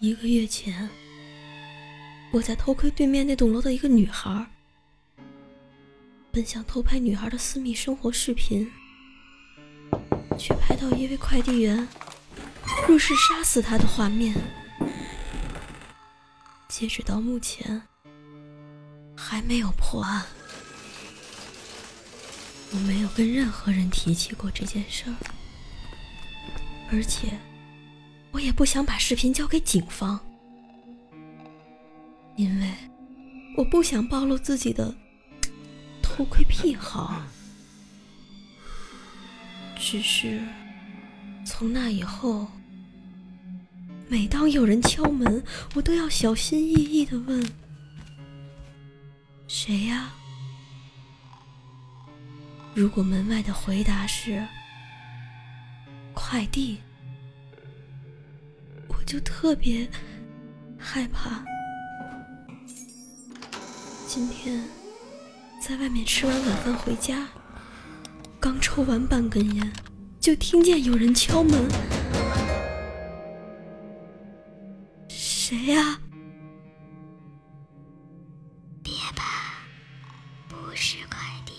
一个月前，我在偷窥对面那栋楼的一个女孩，本想偷拍女孩的私密生活视频，却拍到一位快递员入室杀死她的画面。截止到目前，还没有破案。我没有跟任何人提起过这件事儿，而且。我也不想把视频交给警方，因为我不想暴露自己的偷窥癖好。只是从那以后，每当有人敲门，我都要小心翼翼的问：“谁呀？”如果门外的回答是“快递”。就特别害怕。今天在外面吃完晚饭回家刚抽完半根烟就听见有人敲门。谁呀？别怕不是快递。